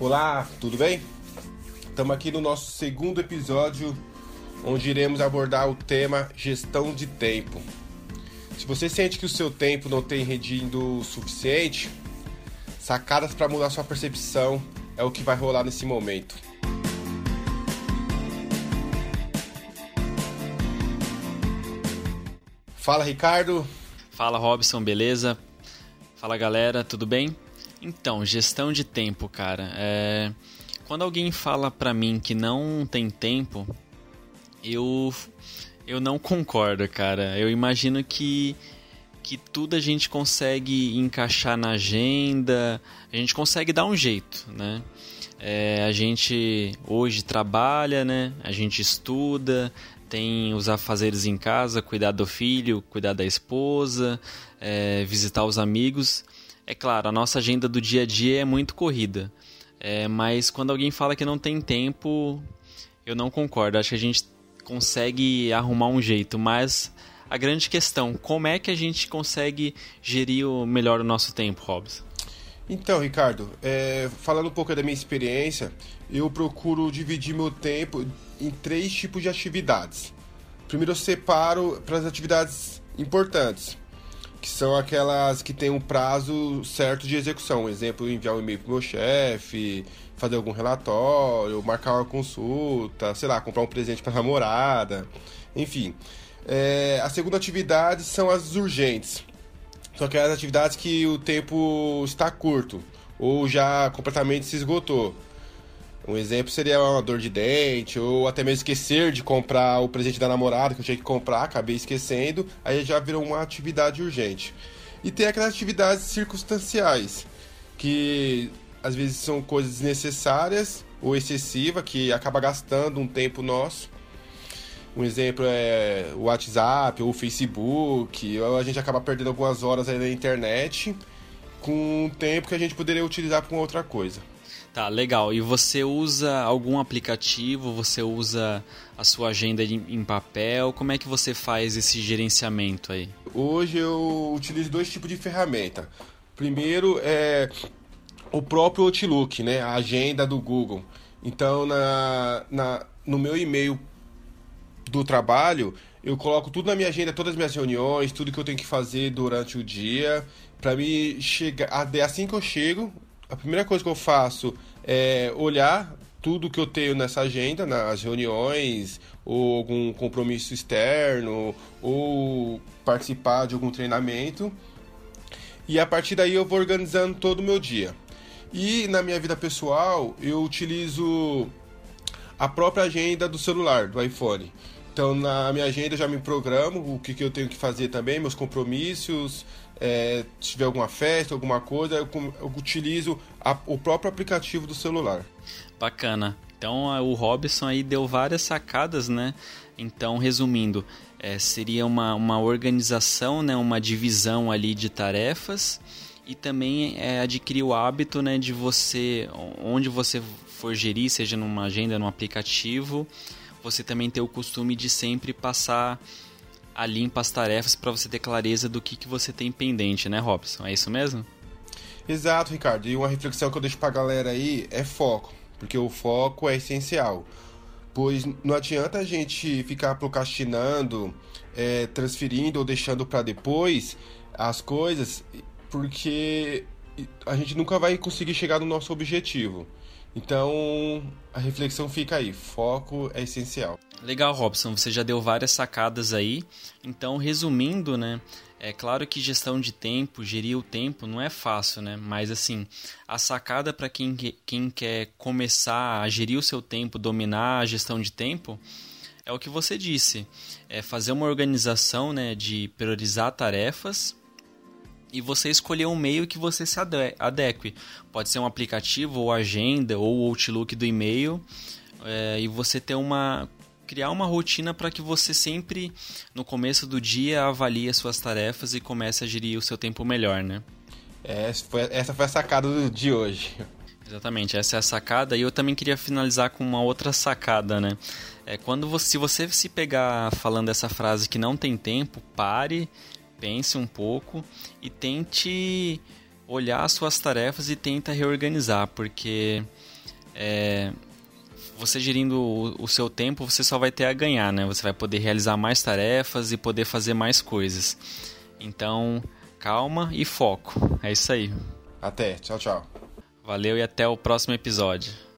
Olá, tudo bem? Estamos aqui no nosso segundo episódio, onde iremos abordar o tema gestão de tempo. Se você sente que o seu tempo não tem rendido o suficiente, sacadas para mudar sua percepção é o que vai rolar nesse momento. Fala, Ricardo. Fala, Robson, beleza? Fala, galera, tudo bem? Então, gestão de tempo, cara. É... Quando alguém fala pra mim que não tem tempo, eu eu não concordo, cara. Eu imagino que que tudo a gente consegue encaixar na agenda, a gente consegue dar um jeito, né? É, a gente hoje trabalha, né? A gente estuda, tem os afazeres em casa, cuidar do filho, cuidar da esposa, é, visitar os amigos. É claro, a nossa agenda do dia a dia é muito corrida, é, mas quando alguém fala que não tem tempo, eu não concordo. Acho que a gente consegue arrumar um jeito, mas a grande questão, como é que a gente consegue gerir o melhor o nosso tempo, Robson? Então, Ricardo, é, falando um pouco da minha experiência, eu procuro dividir meu tempo em três tipos de atividades. Primeiro, eu separo para as atividades importantes, que são aquelas que têm um prazo certo de execução. exemplo, enviar um e-mail para o meu chefe, fazer algum relatório, marcar uma consulta, sei lá, comprar um presente para namorada, enfim. É, a segunda atividade são as urgentes são aquelas atividades que o tempo está curto ou já completamente se esgotou. Um exemplo seria uma dor de dente, ou até mesmo esquecer de comprar o presente da namorada que eu tinha que comprar, acabei esquecendo, aí já virou uma atividade urgente. E tem aquelas atividades circunstanciais, que às vezes são coisas desnecessárias ou excessivas, que acaba gastando um tempo nosso um exemplo é o WhatsApp ou o Facebook. Ou a gente acaba perdendo algumas horas aí na internet com um tempo que a gente poderia utilizar para outra coisa. Tá, legal. E você usa algum aplicativo? Você usa a sua agenda em papel? Como é que você faz esse gerenciamento aí? Hoje eu utilizo dois tipos de ferramenta. Primeiro é o próprio Outlook, né? A agenda do Google. Então, na, na, no meu e-mail do trabalho, eu coloco tudo na minha agenda, todas as minhas reuniões, tudo que eu tenho que fazer durante o dia, para mim chegar, assim que eu chego, a primeira coisa que eu faço é olhar tudo que eu tenho nessa agenda, nas reuniões, ou algum compromisso externo, ou participar de algum treinamento. E a partir daí eu vou organizando todo o meu dia. E na minha vida pessoal, eu utilizo a própria agenda do celular, do iPhone. Então, na minha agenda, eu já me programo o que, que eu tenho que fazer também, meus compromissos. É, tiver alguma festa, alguma coisa, eu, eu utilizo a, o próprio aplicativo do celular. Bacana. Então, o Robson aí deu várias sacadas, né? Então, resumindo, é, seria uma, uma organização, né? uma divisão ali de tarefas e também é, adquirir o hábito né, de você, onde você for gerir, seja numa agenda, num aplicativo, você também ter o costume de sempre passar a limpa as tarefas para você ter clareza do que, que você tem pendente, né, Robson? É isso mesmo? Exato, Ricardo. E uma reflexão que eu deixo para a galera aí é foco, porque o foco é essencial. Pois não adianta a gente ficar procrastinando, é, transferindo ou deixando para depois as coisas, porque a gente nunca vai conseguir chegar no nosso objetivo. Então, a reflexão fica aí, foco é essencial. Legal, Robson, você já deu várias sacadas aí. Então, resumindo, né, é claro que gestão de tempo, gerir o tempo não é fácil, né? Mas assim, a sacada para quem, quem quer começar a gerir o seu tempo, dominar a gestão de tempo, é o que você disse. É fazer uma organização, né, de priorizar tarefas e você escolher um meio que você se adeque. Pode ser um aplicativo, ou agenda, ou Outlook do e-mail, é, e você ter uma criar uma rotina para que você sempre no começo do dia avalie as suas tarefas e comece a gerir o seu tempo melhor, né? Essa foi, essa foi a sacada de hoje. Exatamente, essa é a sacada. E eu também queria finalizar com uma outra sacada, né? É quando você, se você se pegar falando essa frase que não tem tempo, pare, pense um pouco e tente olhar as suas tarefas e tenta reorganizar, porque é, você gerindo o, o, seu tempo, você só vai ter a ganhar, né? Você vai poder realizar mais tarefas e poder fazer mais coisas. Então, calma e foco. É isso aí. Até. Tchau, tchau. Valeu e até o próximo episódio.